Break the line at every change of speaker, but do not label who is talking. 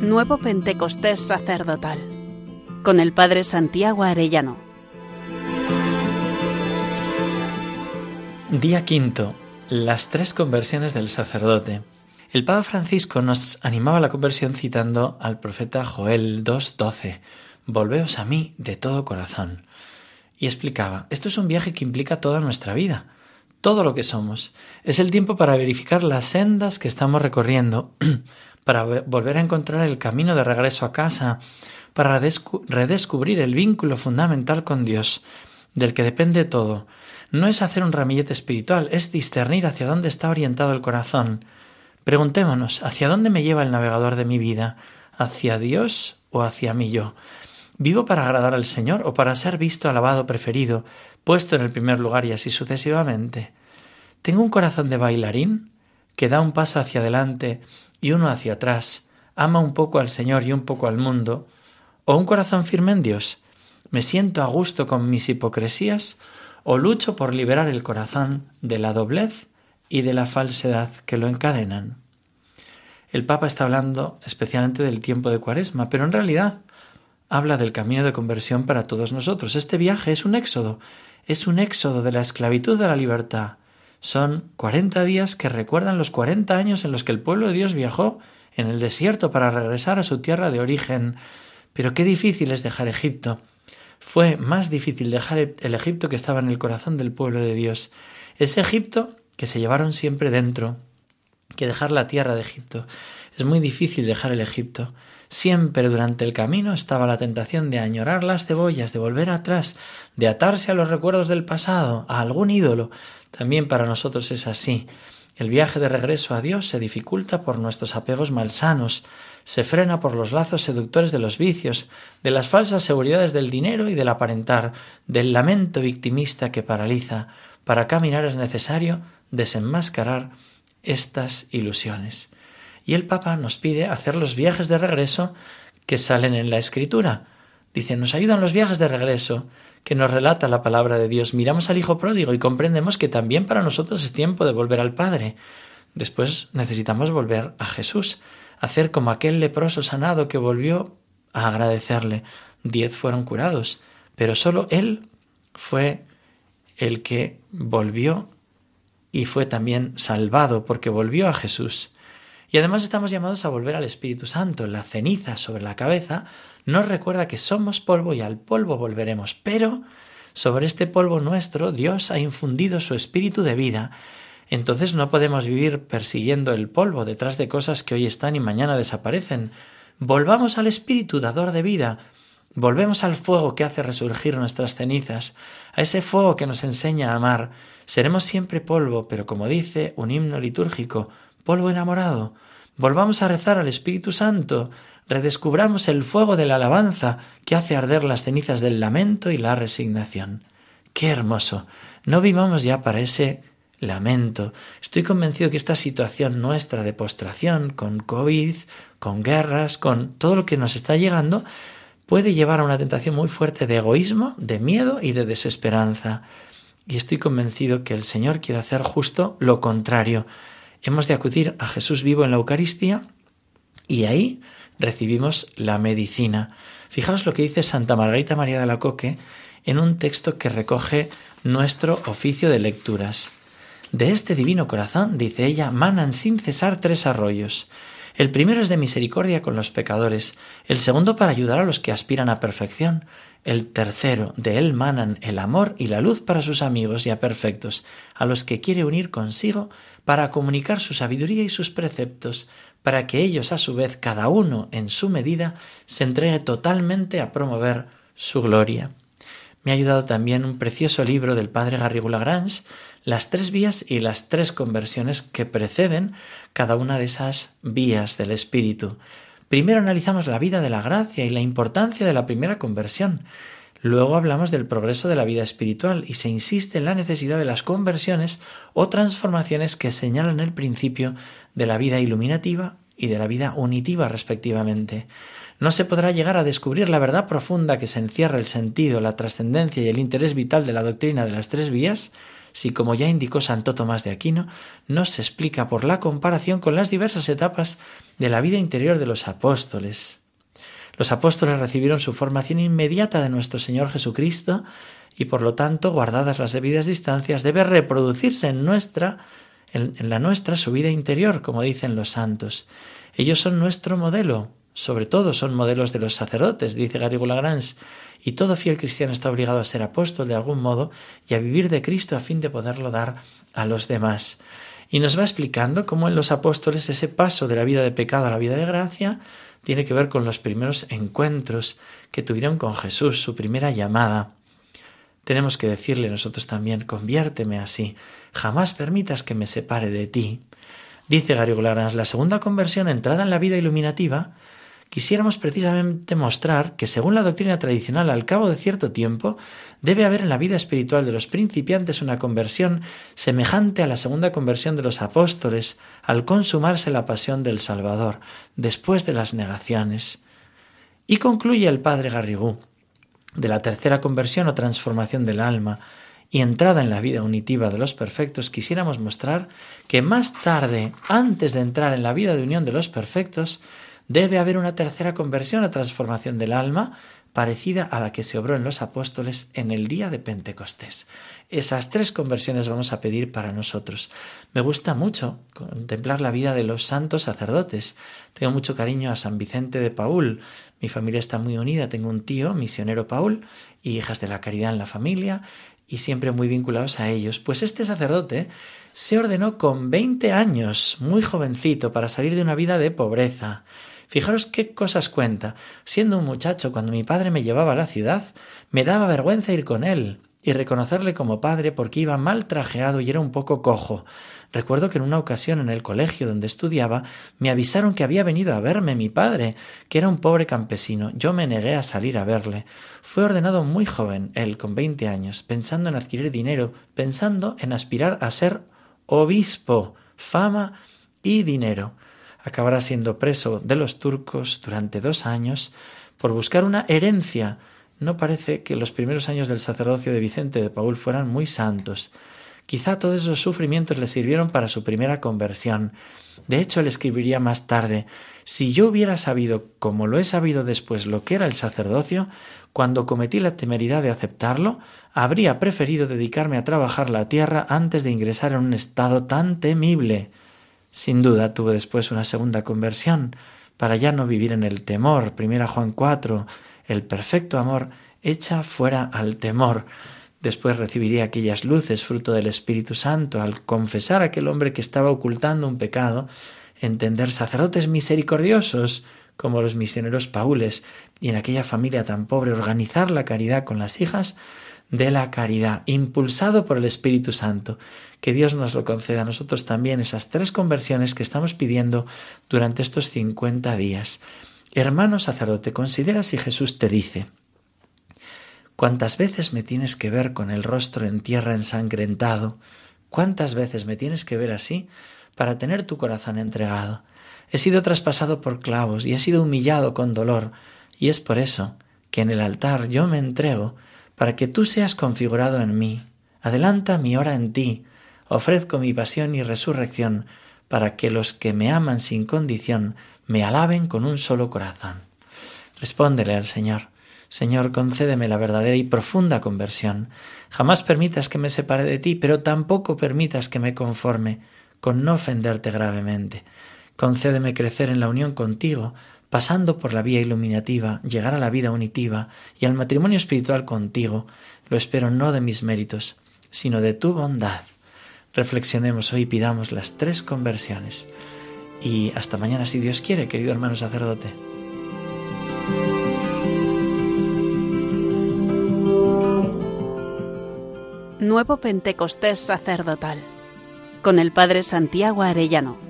Nuevo Pentecostés Sacerdotal con el Padre Santiago Arellano.
Día quinto. Las tres conversiones del sacerdote. El Papa Francisco nos animaba a la conversión citando al profeta Joel 2.12. Volveos a mí de todo corazón. Y explicaba, esto es un viaje que implica toda nuestra vida todo lo que somos. Es el tiempo para verificar las sendas que estamos recorriendo, para volver a encontrar el camino de regreso a casa, para redescubrir el vínculo fundamental con Dios, del que depende todo. No es hacer un ramillete espiritual, es discernir hacia dónde está orientado el corazón. Preguntémonos, ¿hacia dónde me lleva el navegador de mi vida? ¿Hacia Dios o hacia mí yo? ¿Vivo para agradar al Señor o para ser visto, alabado, preferido, puesto en el primer lugar y así sucesivamente? ¿Tengo un corazón de bailarín que da un paso hacia adelante y uno hacia atrás, ama un poco al Señor y un poco al mundo? ¿O un corazón firme en Dios? ¿Me siento a gusto con mis hipocresías o lucho por liberar el corazón de la doblez y de la falsedad que lo encadenan? El Papa está hablando especialmente del tiempo de Cuaresma, pero en realidad habla del camino de conversión para todos nosotros. Este viaje es un éxodo, es un éxodo de la esclavitud a la libertad. Son cuarenta días que recuerdan los cuarenta años en los que el pueblo de Dios viajó en el desierto para regresar a su tierra de origen. Pero qué difícil es dejar Egipto. Fue más difícil dejar el Egipto que estaba en el corazón del pueblo de Dios. Ese Egipto que se llevaron siempre dentro, que dejar la tierra de Egipto. Es muy difícil dejar el Egipto. Siempre durante el camino estaba la tentación de añorar las cebollas, de volver atrás, de atarse a los recuerdos del pasado, a algún ídolo. También para nosotros es así. El viaje de regreso a Dios se dificulta por nuestros apegos malsanos, se frena por los lazos seductores de los vicios, de las falsas seguridades del dinero y del aparentar, del lamento victimista que paraliza. Para caminar es necesario desenmascarar estas ilusiones. Y el Papa nos pide hacer los viajes de regreso que salen en la Escritura. Dice, nos ayudan los viajes de regreso, que nos relata la palabra de Dios. Miramos al Hijo pródigo y comprendemos que también para nosotros es tiempo de volver al Padre. Después necesitamos volver a Jesús, hacer como aquel leproso sanado que volvió a agradecerle. Diez fueron curados, pero solo Él fue el que volvió y fue también salvado porque volvió a Jesús. Y además estamos llamados a volver al Espíritu Santo. La ceniza sobre la cabeza nos recuerda que somos polvo y al polvo volveremos. Pero sobre este polvo nuestro Dios ha infundido su espíritu de vida. Entonces no podemos vivir persiguiendo el polvo detrás de cosas que hoy están y mañana desaparecen. Volvamos al espíritu dador de vida. Volvemos al fuego que hace resurgir nuestras cenizas, a ese fuego que nos enseña a amar. Seremos siempre polvo, pero como dice un himno litúrgico, polvo enamorado. Volvamos a rezar al Espíritu Santo, redescubramos el fuego de la alabanza que hace arder las cenizas del lamento y la resignación. Qué hermoso. No vivamos ya para ese lamento. Estoy convencido que esta situación nuestra de postración, con COVID, con guerras, con todo lo que nos está llegando, puede llevar a una tentación muy fuerte de egoísmo, de miedo y de desesperanza. Y estoy convencido que el Señor quiere hacer justo lo contrario, hemos de acudir a Jesús vivo en la Eucaristía y ahí recibimos la medicina. Fijaos lo que dice Santa Margarita María de la Coque en un texto que recoge nuestro oficio de lecturas. De este divino corazón, dice ella, manan sin cesar tres arroyos. El primero es de misericordia con los pecadores, el segundo para ayudar a los que aspiran a perfección, el tercero, de él manan el amor y la luz para sus amigos y a perfectos, a los que quiere unir consigo para comunicar su sabiduría y sus preceptos, para que ellos a su vez, cada uno en su medida, se entregue totalmente a promover su gloria. Me ha ayudado también un precioso libro del padre Garrigou Lagrange, Las tres vías y las tres conversiones que preceden cada una de esas vías del Espíritu. Primero analizamos la vida de la gracia y la importancia de la primera conversión. Luego hablamos del progreso de la vida espiritual y se insiste en la necesidad de las conversiones o transformaciones que señalan el principio de la vida iluminativa y de la vida unitiva respectivamente. No se podrá llegar a descubrir la verdad profunda que se encierra el sentido, la trascendencia y el interés vital de la doctrina de las tres vías si como ya indicó Santo Tomás de Aquino, no se explica por la comparación con las diversas etapas de la vida interior de los apóstoles. Los apóstoles recibieron su formación inmediata de nuestro Señor Jesucristo y por lo tanto, guardadas las debidas distancias, debe reproducirse en nuestra en, la nuestra su vida interior, como dicen los santos. Ellos son nuestro modelo, sobre todo son modelos de los sacerdotes, dice Garrigou Lagrange, y todo fiel cristiano está obligado a ser apóstol de algún modo y a vivir de Cristo a fin de poderlo dar a los demás. Y nos va explicando cómo en los apóstoles ese paso de la vida de pecado a la vida de gracia tiene que ver con los primeros encuentros que tuvieron con Jesús, su primera llamada. Tenemos que decirle nosotros también, conviérteme así, jamás permitas que me separe de ti. Dice Gary la segunda conversión entrada en la vida iluminativa quisiéramos precisamente mostrar que según la doctrina tradicional, al cabo de cierto tiempo, debe haber en la vida espiritual de los principiantes una conversión semejante a la segunda conversión de los apóstoles al consumarse la pasión del Salvador, después de las negaciones. Y concluye el padre Garrigou, de la tercera conversión o transformación del alma, y entrada en la vida unitiva de los perfectos, quisiéramos mostrar que más tarde, antes de entrar en la vida de unión de los perfectos, debe haber una tercera conversión o transformación del alma parecida a la que se obró en los apóstoles en el día de Pentecostés. Esas tres conversiones vamos a pedir para nosotros. Me gusta mucho contemplar la vida de los santos sacerdotes. Tengo mucho cariño a San Vicente de Paul. Mi familia está muy unida. Tengo un tío, misionero Paul, y hijas de la caridad en la familia, y siempre muy vinculados a ellos. Pues este sacerdote se ordenó con 20 años, muy jovencito, para salir de una vida de pobreza. Fijaros qué cosas cuenta. Siendo un muchacho, cuando mi padre me llevaba a la ciudad, me daba vergüenza ir con él y reconocerle como padre porque iba mal trajeado y era un poco cojo. Recuerdo que en una ocasión en el colegio donde estudiaba me avisaron que había venido a verme mi padre, que era un pobre campesino. Yo me negué a salir a verle. Fue ordenado muy joven, él con veinte años, pensando en adquirir dinero, pensando en aspirar a ser obispo, fama y dinero acabará siendo preso de los turcos durante dos años por buscar una herencia. No parece que los primeros años del sacerdocio de Vicente de Paul fueran muy santos. Quizá todos esos sufrimientos le sirvieron para su primera conversión. De hecho, él escribiría más tarde Si yo hubiera sabido, como lo he sabido después, lo que era el sacerdocio, cuando cometí la temeridad de aceptarlo, habría preferido dedicarme a trabajar la tierra antes de ingresar en un estado tan temible. Sin duda tuvo después una segunda conversión para ya no vivir en el temor. Primera Juan 4, el perfecto amor echa fuera al temor. Después recibiría aquellas luces, fruto del Espíritu Santo, al confesar a aquel hombre que estaba ocultando un pecado, entender sacerdotes misericordiosos como los misioneros paules, y en aquella familia tan pobre organizar la caridad con las hijas, de la caridad, impulsado por el Espíritu Santo. Que Dios nos lo conceda a nosotros también esas tres conversiones que estamos pidiendo durante estos cincuenta días. Hermano sacerdote, considera si Jesús te dice, ¿cuántas veces me tienes que ver con el rostro en tierra ensangrentado? ¿Cuántas veces me tienes que ver así para tener tu corazón entregado? He sido traspasado por clavos y he sido humillado con dolor, y es por eso que en el altar yo me entrego para que tú seas configurado en mí. Adelanta mi hora en ti. Ofrezco mi pasión y resurrección para que los que me aman sin condición me alaben con un solo corazón. Respóndele al Señor. Señor, concédeme la verdadera y profunda conversión. Jamás permitas que me separe de ti, pero tampoco permitas que me conforme con no ofenderte gravemente. Concédeme crecer en la unión contigo pasando por la vía iluminativa, llegar a la vida unitiva y al matrimonio espiritual contigo, lo espero no de mis méritos, sino de tu bondad. Reflexionemos hoy y pidamos las tres conversiones. Y hasta mañana si Dios quiere, querido hermano sacerdote.
Nuevo Pentecostés sacerdotal con el Padre Santiago Arellano.